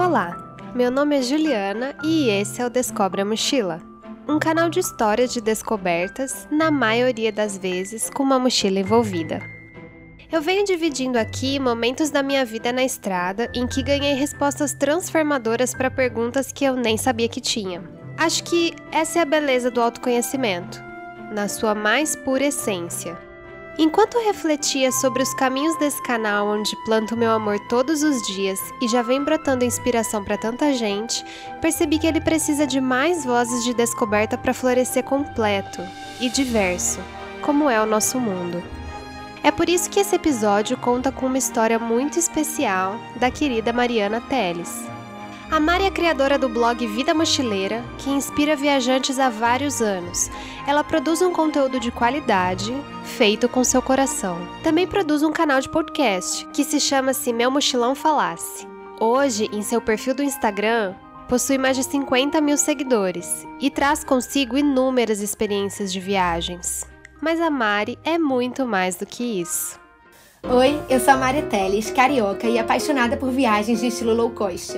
Olá, meu nome é Juliana e esse é o Descobre a Mochila, um canal de histórias de descobertas, na maioria das vezes com uma mochila envolvida. Eu venho dividindo aqui momentos da minha vida na estrada em que ganhei respostas transformadoras para perguntas que eu nem sabia que tinha. Acho que essa é a beleza do autoconhecimento, na sua mais pura essência. Enquanto refletia sobre os caminhos desse canal onde planto meu amor todos os dias e já vem brotando inspiração para tanta gente, percebi que ele precisa de mais vozes de descoberta para florescer completo e diverso, como é o nosso mundo. É por isso que esse episódio conta com uma história muito especial da querida Mariana Teles. A Mari é criadora do blog Vida Mochileira, que inspira viajantes há vários anos. Ela produz um conteúdo de qualidade, feito com seu coração. Também produz um canal de podcast, que se chama Se Meu Mochilão Falasse. Hoje, em seu perfil do Instagram, possui mais de 50 mil seguidores e traz consigo inúmeras experiências de viagens. Mas a Mari é muito mais do que isso. Oi, eu sou a Mari Teles, carioca e apaixonada por viagens de estilo low cost.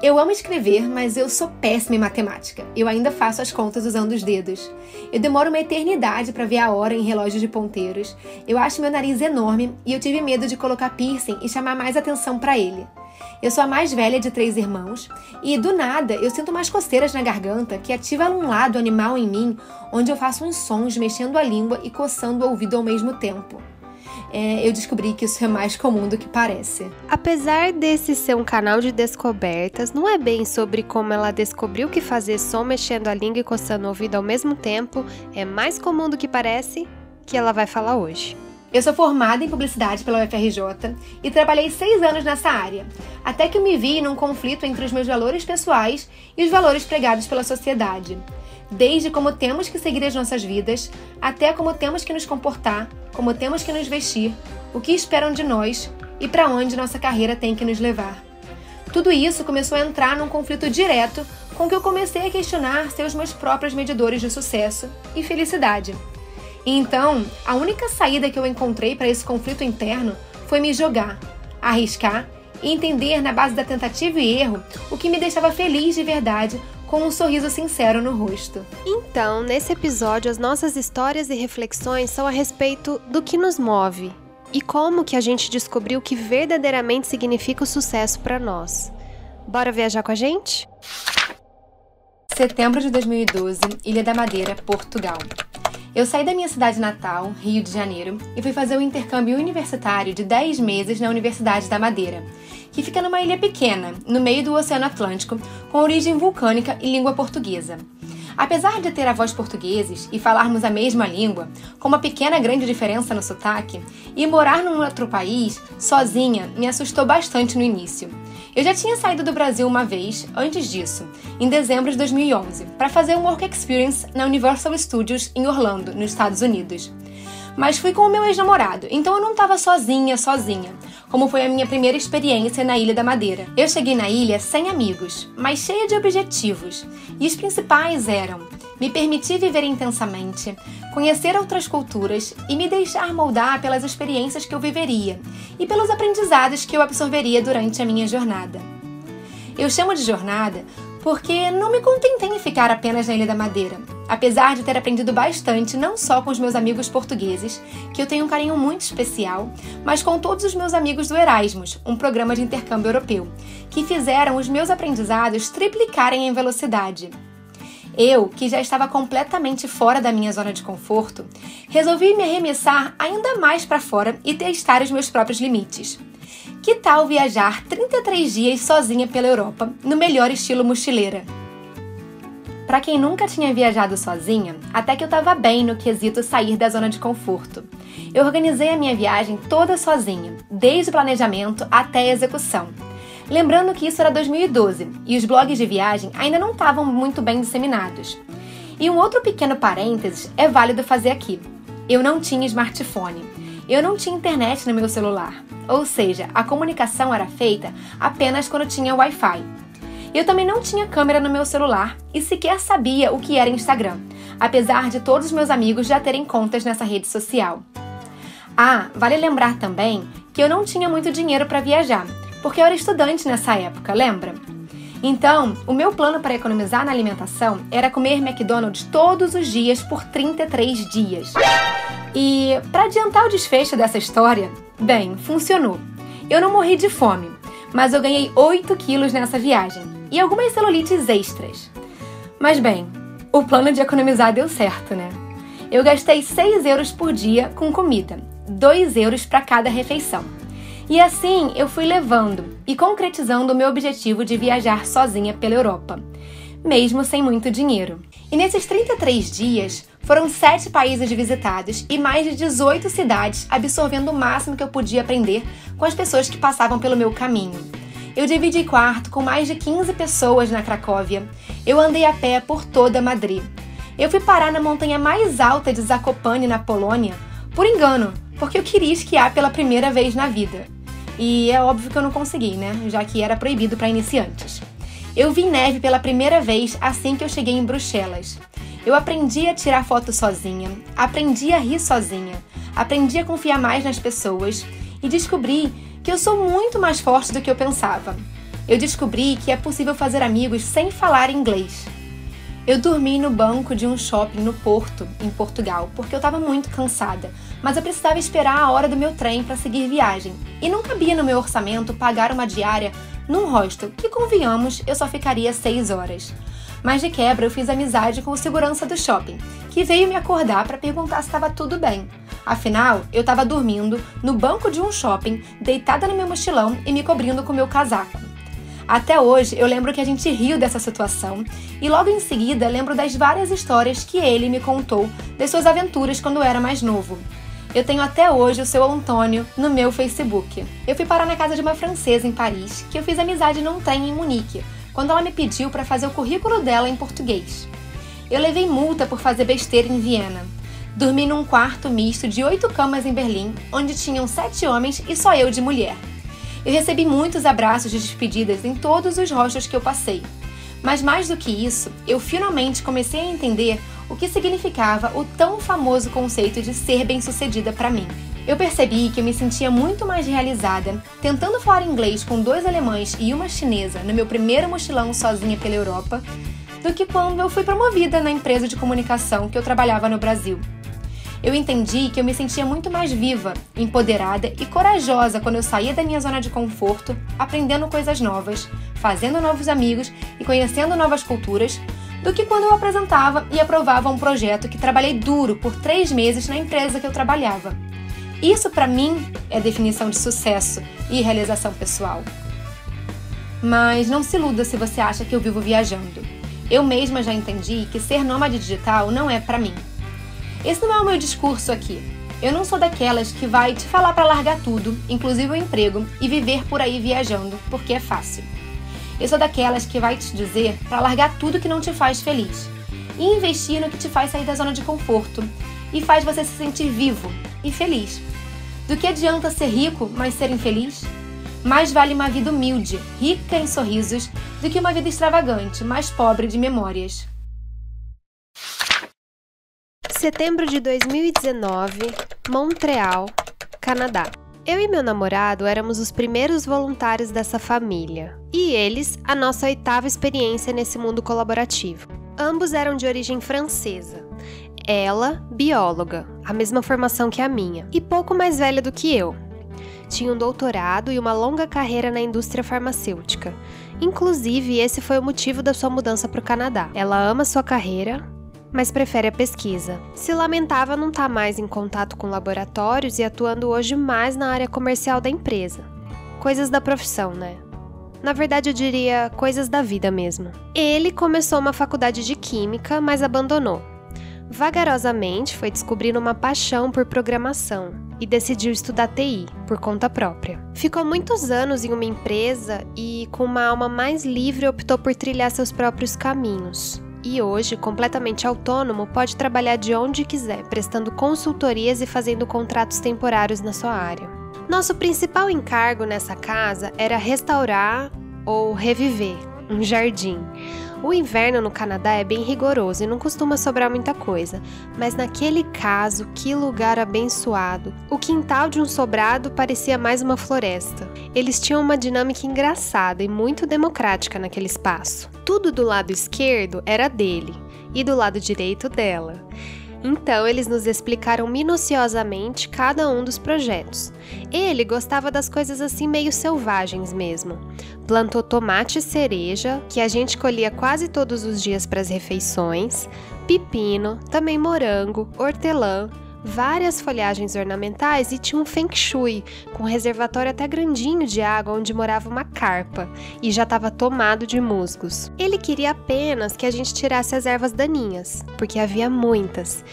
Eu amo escrever, mas eu sou péssima em matemática. Eu ainda faço as contas usando os dedos. Eu demoro uma eternidade para ver a hora em relógios de ponteiros. Eu acho meu nariz enorme e eu tive medo de colocar piercing e chamar mais atenção para ele. Eu sou a mais velha de três irmãos e, do nada, eu sinto umas coceiras na garganta que ativa um lado animal em mim, onde eu faço uns sons mexendo a língua e coçando o ouvido ao mesmo tempo é, eu descobri que isso é mais comum do que parece. Apesar desse ser um canal de descobertas, não é bem sobre como ela descobriu que fazer som mexendo a língua e coçando o ouvido ao mesmo tempo é mais comum do que parece que ela vai falar hoje. Eu sou formada em publicidade pela UFRJ e trabalhei seis anos nessa área, até que eu me vi num conflito entre os meus valores pessoais e os valores pregados pela sociedade desde como temos que seguir as nossas vidas, até como temos que nos comportar, como temos que nos vestir, o que esperam de nós e para onde nossa carreira tem que nos levar. Tudo isso começou a entrar num conflito direto com que eu comecei a questionar ser os meus próprios medidores de sucesso e felicidade. E então, a única saída que eu encontrei para esse conflito interno foi me jogar, arriscar e entender na base da tentativa e erro o que me deixava feliz de verdade com um sorriso sincero no rosto. Então, nesse episódio, as nossas histórias e reflexões são a respeito do que nos move e como que a gente descobriu o que verdadeiramente significa o sucesso para nós. Bora viajar com a gente? Setembro de 2012, Ilha da Madeira, Portugal. Eu saí da minha cidade natal, Rio de Janeiro, e fui fazer um intercâmbio universitário de 10 meses na Universidade da Madeira, que fica numa ilha pequena, no meio do Oceano Atlântico, com origem vulcânica e língua portuguesa. Apesar de ter avós portugueses e falarmos a mesma língua, com uma pequena grande diferença no sotaque, e morar num outro país, sozinha, me assustou bastante no início. Eu já tinha saído do Brasil uma vez, antes disso, em dezembro de 2011, para fazer um Work Experience na Universal Studios em Orlando, nos Estados Unidos. Mas fui com o meu ex-namorado, então eu não estava sozinha, sozinha, como foi a minha primeira experiência na Ilha da Madeira. Eu cheguei na ilha sem amigos, mas cheia de objetivos, e os principais eram me permitir viver intensamente, conhecer outras culturas e me deixar moldar pelas experiências que eu viveria e pelos aprendizados que eu absorveria durante a minha jornada. Eu chamo de jornada porque não me contentei em ficar apenas na Ilha da Madeira, apesar de ter aprendido bastante não só com os meus amigos portugueses, que eu tenho um carinho muito especial, mas com todos os meus amigos do Erasmus, um programa de intercâmbio europeu, que fizeram os meus aprendizados triplicarem em velocidade. Eu, que já estava completamente fora da minha zona de conforto, resolvi me arremessar ainda mais para fora e testar os meus próprios limites. Que tal viajar 33 dias sozinha pela Europa, no melhor estilo mochileira? Para quem nunca tinha viajado sozinha, até que eu estava bem no quesito sair da zona de conforto. Eu organizei a minha viagem toda sozinha, desde o planejamento até a execução. Lembrando que isso era 2012 e os blogs de viagem ainda não estavam muito bem disseminados. E um outro pequeno parênteses é válido fazer aqui. Eu não tinha smartphone. Eu não tinha internet no meu celular. Ou seja, a comunicação era feita apenas quando tinha Wi-Fi. Eu também não tinha câmera no meu celular e sequer sabia o que era Instagram, apesar de todos os meus amigos já terem contas nessa rede social. Ah, vale lembrar também que eu não tinha muito dinheiro para viajar, porque eu era estudante nessa época, lembra? Então, o meu plano para economizar na alimentação era comer McDonald's todos os dias por 33 dias. E, para adiantar o desfecho dessa história, bem, funcionou. Eu não morri de fome, mas eu ganhei 8 quilos nessa viagem e algumas celulites extras. Mas bem, o plano de economizar deu certo, né? Eu gastei 6 euros por dia com comida, 2 euros para cada refeição. E assim eu fui levando e concretizando o meu objetivo de viajar sozinha pela Europa, mesmo sem muito dinheiro. E nesses 33 dias, foram 7 países visitados e mais de 18 cidades, absorvendo o máximo que eu podia aprender com as pessoas que passavam pelo meu caminho. Eu dividi quarto com mais de 15 pessoas na Cracóvia. Eu andei a pé por toda Madrid. Eu fui parar na montanha mais alta de Zakopane, na Polônia, por engano, porque eu queria esquiar pela primeira vez na vida. E é óbvio que eu não consegui, né? Já que era proibido para iniciantes. Eu vi neve pela primeira vez assim que eu cheguei em Bruxelas. Eu aprendi a tirar foto sozinha, aprendi a rir sozinha, aprendi a confiar mais nas pessoas e descobri que eu sou muito mais forte do que eu pensava. Eu descobri que é possível fazer amigos sem falar inglês. Eu dormi no banco de um shopping no Porto, em Portugal, porque eu estava muito cansada, mas eu precisava esperar a hora do meu trem para seguir viagem. E não cabia no meu orçamento pagar uma diária num hostel, que convenhamos, eu só ficaria seis horas. Mas de quebra eu fiz amizade com o segurança do shopping, que veio me acordar para perguntar se estava tudo bem. Afinal, eu estava dormindo no banco de um shopping, deitada no meu mochilão e me cobrindo com meu casaco. Até hoje eu lembro que a gente riu dessa situação e logo em seguida lembro das várias histórias que ele me contou das suas aventuras quando era mais novo. Eu tenho até hoje o seu Antônio no meu Facebook. Eu fui parar na casa de uma francesa em Paris, que eu fiz amizade num trem em Munique, quando ela me pediu para fazer o currículo dela em português. Eu levei multa por fazer besteira em Viena. Dormi num quarto misto de oito camas em Berlim, onde tinham sete homens e só eu de mulher. Eu recebi muitos abraços de despedidas em todos os rostos que eu passei. Mas mais do que isso, eu finalmente comecei a entender o que significava o tão famoso conceito de ser bem-sucedida para mim. Eu percebi que eu me sentia muito mais realizada tentando falar inglês com dois alemães e uma chinesa no meu primeiro mochilão sozinha pela Europa do que quando eu fui promovida na empresa de comunicação que eu trabalhava no Brasil eu entendi que eu me sentia muito mais viva, empoderada e corajosa quando eu saía da minha zona de conforto, aprendendo coisas novas, fazendo novos amigos e conhecendo novas culturas, do que quando eu apresentava e aprovava um projeto que trabalhei duro por três meses na empresa que eu trabalhava. Isso, para mim, é definição de sucesso e realização pessoal. Mas não se iluda se você acha que eu vivo viajando. Eu mesma já entendi que ser nômade digital não é para mim. Esse não é o meu discurso aqui. Eu não sou daquelas que vai te falar para largar tudo, inclusive o emprego, e viver por aí viajando, porque é fácil. Eu sou daquelas que vai te dizer para largar tudo que não te faz feliz e investir no que te faz sair da zona de conforto e faz você se sentir vivo e feliz. Do que adianta ser rico, mas ser infeliz? Mais vale uma vida humilde, rica em sorrisos, do que uma vida extravagante, mas pobre de memórias. Setembro de 2019, Montreal, Canadá. Eu e meu namorado éramos os primeiros voluntários dessa família, e eles a nossa oitava experiência nesse mundo colaborativo. Ambos eram de origem francesa. Ela, bióloga, a mesma formação que a minha, e pouco mais velha do que eu. Tinha um doutorado e uma longa carreira na indústria farmacêutica. Inclusive, esse foi o motivo da sua mudança para o Canadá. Ela ama sua carreira, mas prefere a pesquisa. Se lamentava não estar tá mais em contato com laboratórios e atuando hoje mais na área comercial da empresa. Coisas da profissão, né? Na verdade, eu diria coisas da vida mesmo. Ele começou uma faculdade de química, mas abandonou. Vagarosamente foi descobrindo uma paixão por programação e decidiu estudar TI por conta própria. Ficou muitos anos em uma empresa e, com uma alma mais livre, optou por trilhar seus próprios caminhos e hoje, completamente autônomo, pode trabalhar de onde quiser, prestando consultorias e fazendo contratos temporários na sua área. Nosso principal encargo nessa casa era restaurar ou reviver um jardim, O inverno no Canadá é bem rigoroso e não costuma sobrar muita coisa, mas naquele caso, que lugar abençoado! O quintal de um sobrado parecia mais uma floresta. Eles tinham uma dinâmica engraçada e muito democrática naquele espaço. Tudo do lado esquerdo era dele e do lado direito dela. Então, eles nos explicaram minuciosamente cada um dos projetos. Ele gostava das coisas assim meio selvagens mesmo. Plantou tomate cereja, que a gente colhia quase todos os dias para as refeições, pepino, também morango, hortelã, várias folhagens ornamentais e tinha um feng shui, com um reservatório até grandinho de água onde morava uma carpa e já estava tomado de musgos. Ele queria apenas que a gente tirasse as ervas daninhas, porque havia muitas.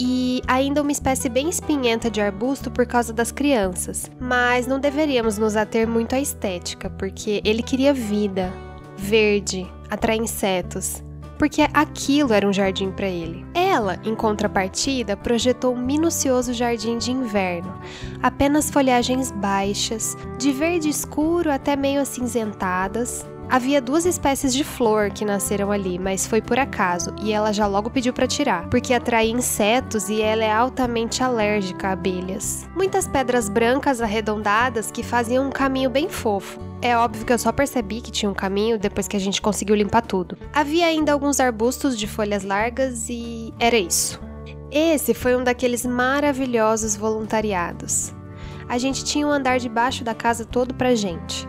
E ainda uma espécie bem espinhenta de arbusto por causa das crianças. Mas não deveríamos nos ater muito à estética, porque ele queria vida, verde, atrair insetos porque aquilo era um jardim para ele. Ela, em contrapartida, projetou um minucioso jardim de inverno, apenas folhagens baixas, de verde escuro até meio acinzentadas, Havia duas espécies de flor que nasceram ali, mas foi por acaso, e ela já logo pediu para tirar, porque atraía insetos e ela é altamente alérgica a abelhas. Muitas pedras brancas arredondadas que faziam um caminho bem fofo. É óbvio que eu só percebi que tinha um caminho depois que a gente conseguiu limpar tudo. Havia ainda alguns arbustos de folhas largas e era isso. Esse foi um daqueles maravilhosos voluntariados. A gente tinha um andar debaixo da casa todo pra gente.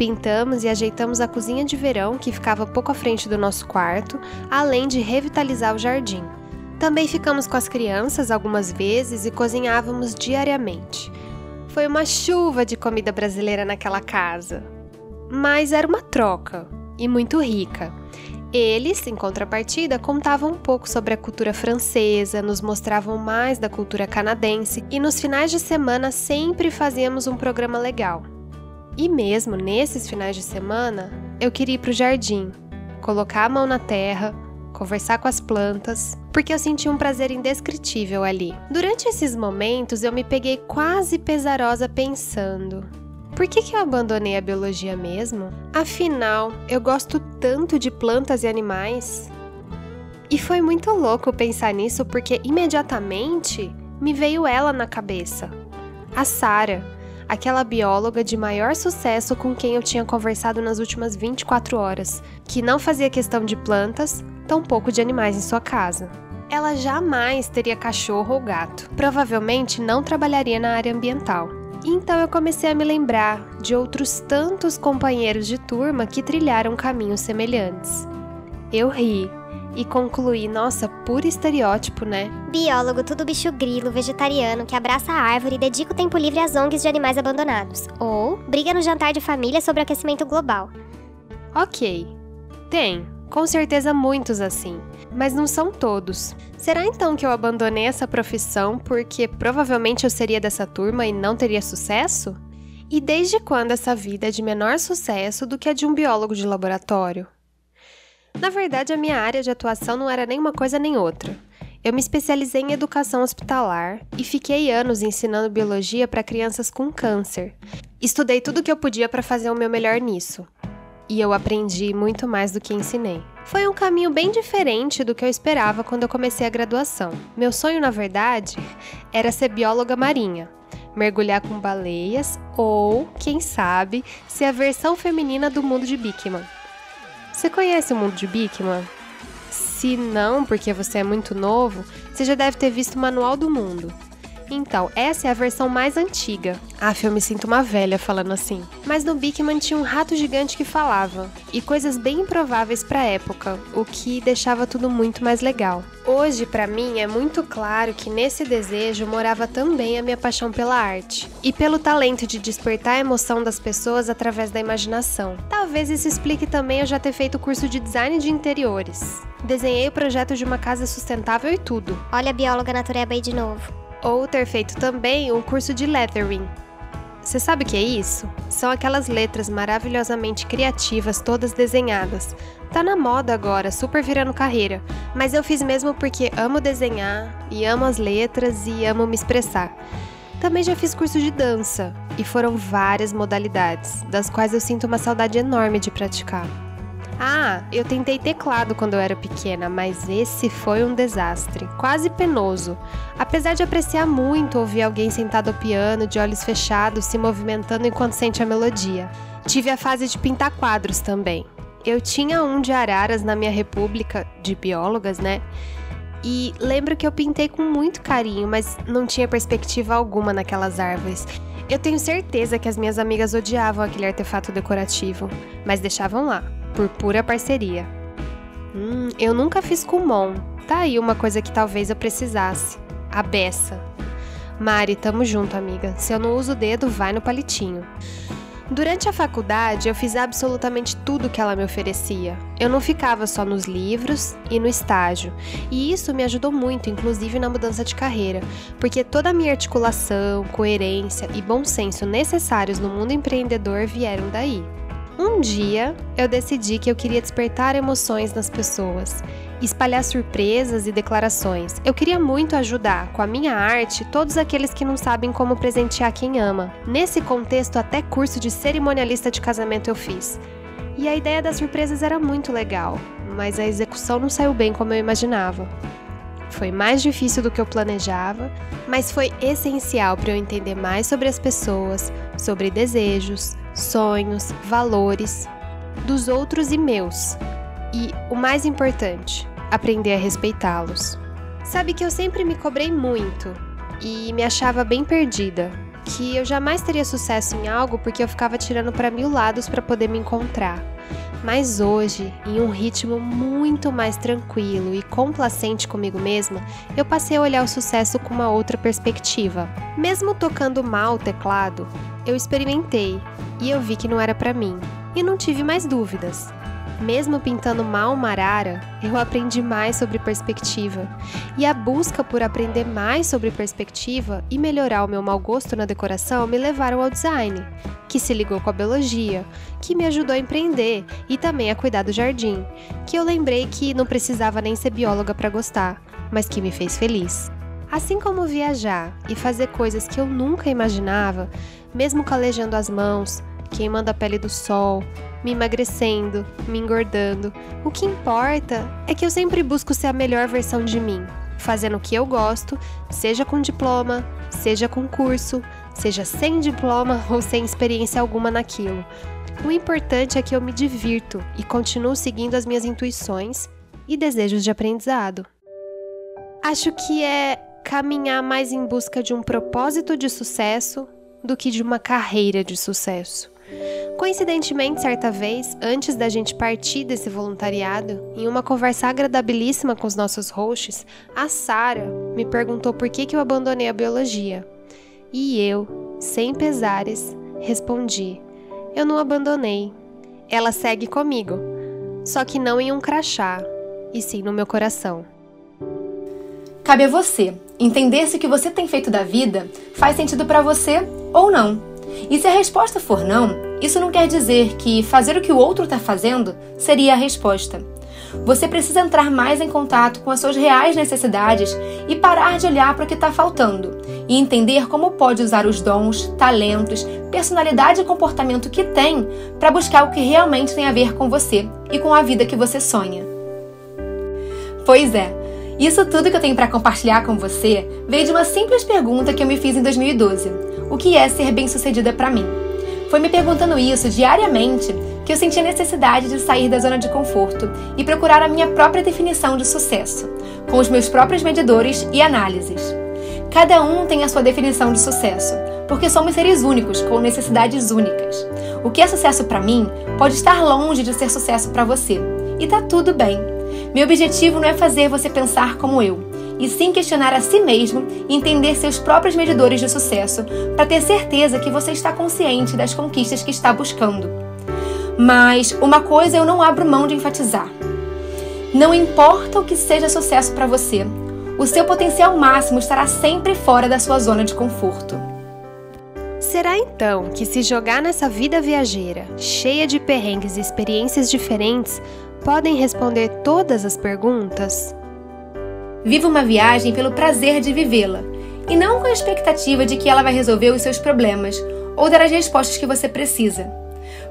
Pintamos e ajeitamos a cozinha de verão, que ficava pouco à frente do nosso quarto, além de revitalizar o jardim. Também ficamos com as crianças algumas vezes e cozinhávamos diariamente. Foi uma chuva de comida brasileira naquela casa. Mas era uma troca e muito rica. Eles, em contrapartida, contavam um pouco sobre a cultura francesa, nos mostravam mais da cultura canadense e nos finais de semana sempre fazíamos um programa legal. E mesmo nesses finais de semana, eu queria ir para o jardim, colocar a mão na terra, conversar com as plantas, porque eu senti um prazer indescritível ali. Durante esses momentos, eu me peguei quase pesarosa pensando: por que, que eu abandonei a biologia mesmo? Afinal, eu gosto tanto de plantas e animais. E foi muito louco pensar nisso porque imediatamente me veio ela na cabeça. A Sara aquela bióloga de maior sucesso com quem eu tinha conversado nas últimas 24 horas, que não fazia questão de plantas, tampouco de animais em sua casa. Ela jamais teria cachorro ou gato, provavelmente não trabalharia na área ambiental. Então eu comecei a me lembrar de outros tantos companheiros de turma que trilharam caminhos semelhantes. Eu ri e concluí, nossa, puro estereótipo, né? Biólogo, tudo bicho grilo, vegetariano, que abraça a árvore e dedica o tempo livre às ONGs de animais abandonados. Ou briga no jantar de família sobre o aquecimento global. Ok, tem, com certeza muitos assim, mas não são todos. Será então que eu abandonei essa profissão porque provavelmente eu seria dessa turma e não teria sucesso? E desde quando essa vida é de menor sucesso do que a de um biólogo de laboratório? Na verdade, a minha área de atuação não era nem uma coisa nem outra. Eu me especializei em educação hospitalar e fiquei anos ensinando biologia para crianças com câncer. Estudei tudo o que eu podia para fazer o meu melhor nisso. E eu aprendi muito mais do que ensinei. Foi um caminho bem diferente do que eu esperava quando eu comecei a graduação. Meu sonho, na verdade, era ser bióloga marinha, mergulhar com baleias ou, quem sabe, ser a versão feminina do mundo de Bickman. Você conhece o mundo de Bikman? Se não, porque você é muito novo, você já deve ter visto o Manual do Mundo. Então, essa é a versão mais antiga. Ah, eu me sinto uma velha falando assim. Mas no Bigman tinha um rato gigante que falava, e coisas bem improváveis para a época, o que deixava tudo muito mais legal. Hoje, para mim, é muito claro que nesse desejo morava também a minha paixão pela arte e pelo talento de despertar a emoção das pessoas através da imaginação. Talvez isso explique também eu já ter feito o curso de design de interiores. Desenhei o projeto de uma casa sustentável e tudo. Olha a bióloga natureba aí de novo ou ter feito também um curso de lettering. Você sabe o que é isso? São aquelas letras maravilhosamente criativas, todas desenhadas. Tá na moda agora, super virando carreira, mas eu fiz mesmo porque amo desenhar e amo as letras e amo me expressar. Também já fiz curso de dança e foram várias modalidades, das quais eu sinto uma saudade enorme de praticar. Ah, eu tentei teclado quando eu era pequena, mas esse foi um desastre, quase penoso. Apesar de apreciar muito ouvir alguém sentado ao piano, de olhos fechados, se movimentando enquanto sente a melodia. Tive a fase de pintar quadros também. Eu tinha um de araras na minha república, de biólogas, né? E lembro que eu pintei com muito carinho, mas não tinha perspectiva alguma naquelas árvores. Eu tenho certeza que as minhas amigas odiavam aquele artefato decorativo, mas deixavam lá, por pura parceria. Hum, eu nunca fiz Kumon. Tá aí uma coisa que talvez eu precisasse. A beça. Mari, tamo junto, amiga. Se eu não uso o dedo, vai no palitinho. Durante a faculdade, eu fiz absolutamente tudo que ela me oferecia. Eu não ficava só nos livros e no estágio, e isso me ajudou muito, inclusive na mudança de carreira, porque toda a minha articulação, coerência e bom senso necessários no mundo empreendedor vieram daí. Um dia, eu decidi que eu queria despertar emoções nas pessoas espalhar surpresas e declarações. Eu queria muito ajudar, com a minha arte, todos aqueles que não sabem como presentear quem ama. Nesse contexto, até curso de cerimonialista de casamento eu fiz. E a ideia das surpresas era muito legal, mas a execução não saiu bem como eu imaginava. Foi mais difícil do que eu planejava, mas foi essencial para eu entender mais sobre as pessoas, sobre desejos, sonhos, valores dos outros e meus. E o mais importante, aprender a respeitá-los. Sabe que eu sempre me cobrei muito e me achava bem perdida, que eu jamais teria sucesso em algo porque eu ficava tirando para mil lados para poder me encontrar. Mas hoje, em um ritmo muito mais tranquilo e complacente comigo mesma, eu passei a olhar o sucesso com uma outra perspectiva. Mesmo tocando mal o teclado, eu experimentei e eu vi que não era para mim, e não tive mais dúvidas. Mesmo pintando mal uma arara, eu aprendi mais sobre perspectiva. E a busca por aprender mais sobre perspectiva e melhorar o meu mau gosto na decoração me levaram ao design, que se ligou com a biologia, que me ajudou a empreender e também a cuidar do jardim, que eu lembrei que não precisava nem ser bióloga para gostar, mas que me fez feliz. Assim como viajar e fazer coisas que eu nunca imaginava, mesmo calejando as mãos, queimando a pele do sol, me emagrecendo, me engordando. O que importa é que eu sempre busco ser a melhor versão de mim, fazendo o que eu gosto, seja com diploma, seja com curso, seja sem diploma ou sem experiência alguma naquilo. O importante é que eu me divirto e continuo seguindo as minhas intuições e desejos de aprendizado. Acho que é caminhar mais em busca de um propósito de sucesso do que de uma carreira de sucesso. Coincidentemente, certa vez, antes da gente partir desse voluntariado, em uma conversa agradabilíssima com os nossos hosts, a Sara me perguntou por que, que eu abandonei a biologia. E eu, sem pesares, respondi: Eu não abandonei. Ela segue comigo, só que não em um crachá, e sim no meu coração. Cabe a você entender se o que você tem feito da vida faz sentido para você ou não. E se a resposta for não, isso não quer dizer que fazer o que o outro está fazendo seria a resposta. Você precisa entrar mais em contato com as suas reais necessidades e parar de olhar para o que está faltando e entender como pode usar os dons, talentos, personalidade e comportamento que tem para buscar o que realmente tem a ver com você e com a vida que você sonha. Pois é, isso tudo que eu tenho para compartilhar com você veio de uma simples pergunta que eu me fiz em 2012: o que é ser bem-sucedida para mim? Foi me perguntando isso diariamente que eu senti a necessidade de sair da zona de conforto e procurar a minha própria definição de sucesso, com os meus próprios medidores e análises. Cada um tem a sua definição de sucesso, porque somos seres únicos com necessidades únicas. O que é sucesso para mim pode estar longe de ser sucesso para você, e tá tudo bem. Meu objetivo não é fazer você pensar como eu, e sim questionar a si mesmo e entender seus próprios medidores de sucesso para ter certeza que você está consciente das conquistas que está buscando. Mas uma coisa eu não abro mão de enfatizar: não importa o que seja sucesso para você, o seu potencial máximo estará sempre fora da sua zona de conforto. Será então que se jogar nessa vida viajeira, cheia de perrengues e experiências diferentes, podem responder todas as perguntas? Viva uma viagem pelo prazer de vivê-la e não com a expectativa de que ela vai resolver os seus problemas ou dar as respostas que você precisa.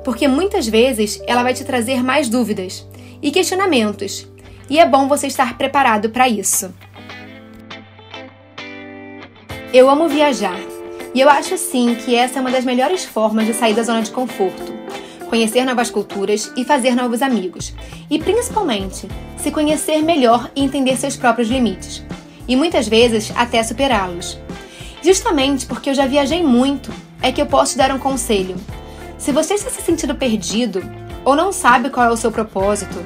porque muitas vezes ela vai te trazer mais dúvidas e questionamentos, e é bom você estar preparado para isso. Eu amo viajar, e eu acho sim que essa é uma das melhores formas de sair da zona de conforto. Conhecer novas culturas e fazer novos amigos, e principalmente se conhecer melhor e entender seus próprios limites, e muitas vezes até superá-los. Justamente porque eu já viajei muito, é que eu posso te dar um conselho. Se você está se sentindo perdido, ou não sabe qual é o seu propósito,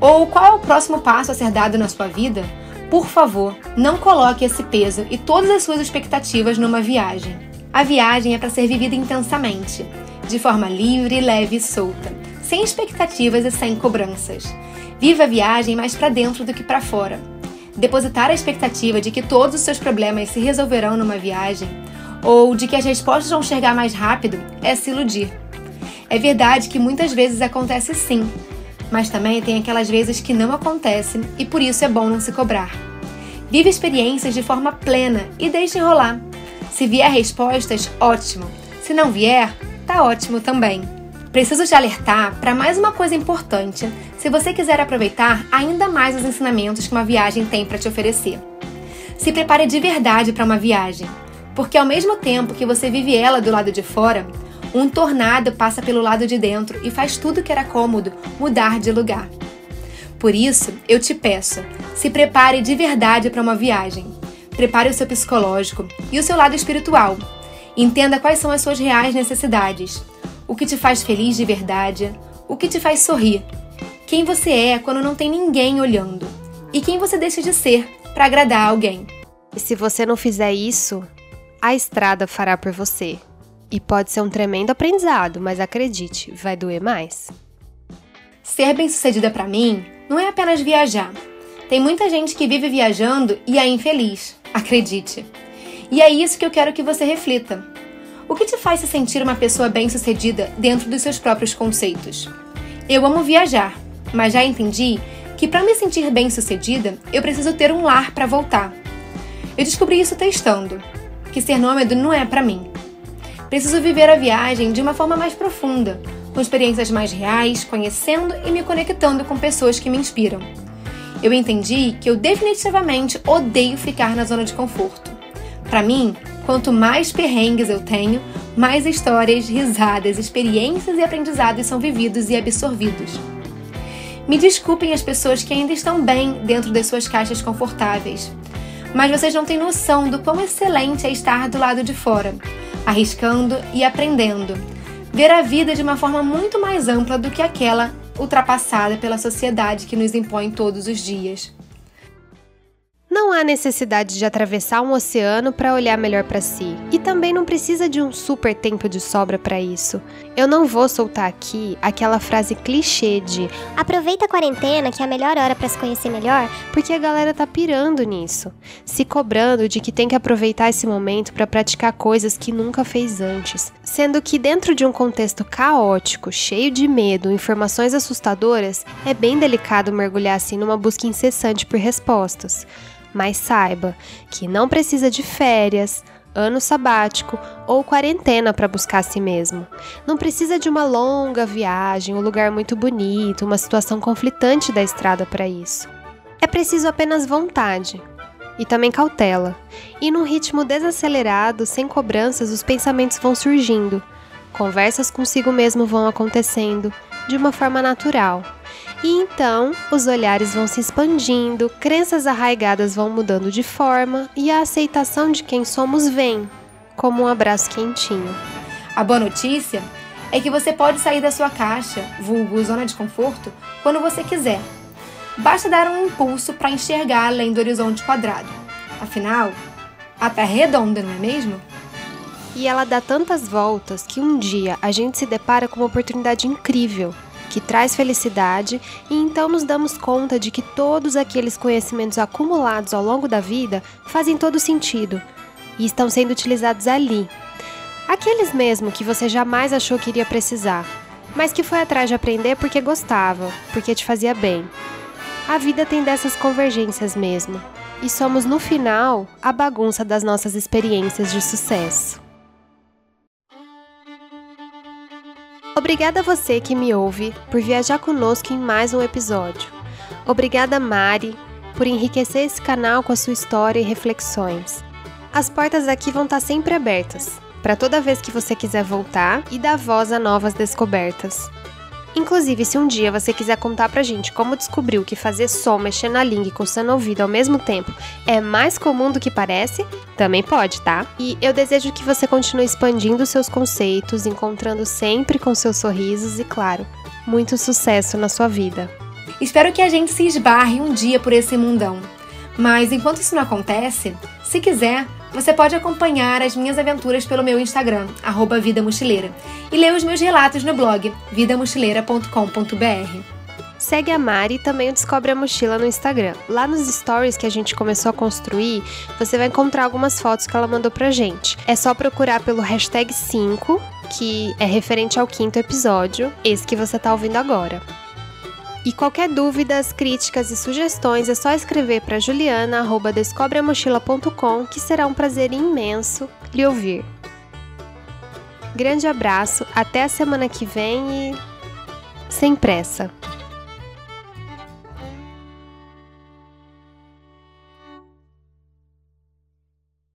ou qual é o próximo passo a ser dado na sua vida, por favor, não coloque esse peso e todas as suas expectativas numa viagem. A viagem é para ser vivida intensamente, de forma livre, leve e solta, sem expectativas e sem cobranças. Viva a viagem mais para dentro do que para fora. Depositar a expectativa de que todos os seus problemas se resolverão numa viagem ou de que as respostas vão chegar mais rápido é se iludir. É verdade que muitas vezes acontece sim, mas também tem aquelas vezes que não acontece e por isso é bom não se cobrar. Vive experiências de forma plena e deixe rolar. Se vier respostas, ótimo. Se não vier, tá ótimo também. Preciso te alertar para mais uma coisa importante se você quiser aproveitar ainda mais os ensinamentos que uma viagem tem para te oferecer. Se prepare de verdade para uma viagem, porque ao mesmo tempo que você vive ela do lado de fora, um tornado passa pelo lado de dentro e faz tudo que era cômodo mudar de lugar. Por isso, eu te peço, se prepare de verdade para uma viagem. Prepare o seu psicológico e o seu lado espiritual. Entenda quais são as suas reais necessidades. O que te faz feliz de verdade, o que te faz sorrir. Quem você é quando não tem ninguém olhando. E quem você deixa de ser para agradar alguém. E se você não fizer isso, a estrada fará por você. E pode ser um tremendo aprendizado, mas acredite, vai doer mais. Ser bem-sucedida para mim não é apenas viajar. Tem muita gente que vive viajando e é infeliz, acredite. E é isso que eu quero que você reflita. O que te faz se sentir uma pessoa bem-sucedida dentro dos seus próprios conceitos? Eu amo viajar, mas já entendi que para me sentir bem-sucedida, eu preciso ter um lar para voltar. Eu descobri isso testando, que ser nômade não é para mim. Preciso viver a viagem de uma forma mais profunda, com experiências mais reais, conhecendo e me conectando com pessoas que me inspiram. Eu entendi que eu definitivamente odeio ficar na zona de conforto. Para mim, quanto mais perrengues eu tenho, mais histórias, risadas, experiências e aprendizados são vividos e absorvidos. Me desculpem as pessoas que ainda estão bem dentro das suas caixas confortáveis, mas vocês não têm noção do quão excelente é estar do lado de fora, arriscando e aprendendo. Ver a vida de uma forma muito mais ampla do que aquela ultrapassada pela sociedade que nos impõe todos os dias. Não há necessidade de atravessar um oceano para olhar melhor para si, e também não precisa de um super tempo de sobra para isso. Eu não vou soltar aqui aquela frase clichê de aproveita a quarentena que é a melhor hora para se conhecer melhor, porque a galera tá pirando nisso, se cobrando de que tem que aproveitar esse momento para praticar coisas que nunca fez antes, sendo que dentro de um contexto caótico, cheio de medo, informações assustadoras, é bem delicado mergulhar assim numa busca incessante por respostas. Mas saiba que não precisa de férias, ano sabático ou quarentena para buscar a si mesmo. Não precisa de uma longa viagem, um lugar muito bonito, uma situação conflitante da estrada para isso. É preciso apenas vontade e também cautela. E num ritmo desacelerado, sem cobranças, os pensamentos vão surgindo. Conversas consigo mesmo vão acontecendo de uma forma natural. E então os olhares vão se expandindo, crenças arraigadas vão mudando de forma e a aceitação de quem somos vem, como um abraço quentinho. A boa notícia é que você pode sair da sua caixa, vulgo zona de conforto, quando você quiser. Basta dar um impulso para enxergar além do horizonte quadrado. Afinal, a Terra é redonda, não é mesmo? E ela dá tantas voltas que um dia a gente se depara com uma oportunidade incrível que traz felicidade, e então nos damos conta de que todos aqueles conhecimentos acumulados ao longo da vida fazem todo sentido e estão sendo utilizados ali. Aqueles mesmo que você jamais achou que iria precisar, mas que foi atrás de aprender porque gostava, porque te fazia bem. A vida tem dessas convergências mesmo, e somos no final a bagunça das nossas experiências de sucesso. Obrigada a você que me ouve por viajar conosco em mais um episódio. Obrigada, Mari, por enriquecer esse canal com a sua história e reflexões. As portas aqui vão estar sempre abertas, para toda vez que você quiser voltar e dar voz a novas descobertas. Inclusive, se um dia você quiser contar pra gente como descobriu que fazer som mexendo na língua e coçando o ouvido ao mesmo tempo é mais comum do que parece, também pode, tá? E eu desejo que você continue expandindo seus conceitos, encontrando sempre com seus sorrisos e, claro, muito sucesso na sua vida. Espero que a gente se esbarre um dia por esse mundão. Mas enquanto isso não acontece, se quiser, você pode acompanhar as minhas aventuras pelo meu Instagram, arroba Vida Mochileira, e ler os meus relatos no blog vidamochileira.com.br. Segue a Mari e também o Descobre a Mochila no Instagram. Lá nos stories que a gente começou a construir, você vai encontrar algumas fotos que ela mandou pra gente. É só procurar pelo hashtag 5, que é referente ao quinto episódio, esse que você tá ouvindo agora. E qualquer dúvidas, críticas e sugestões é só escrever para juliana@descobreamochila.com, que será um prazer imenso lhe ouvir. Grande abraço, até a semana que vem e sem pressa.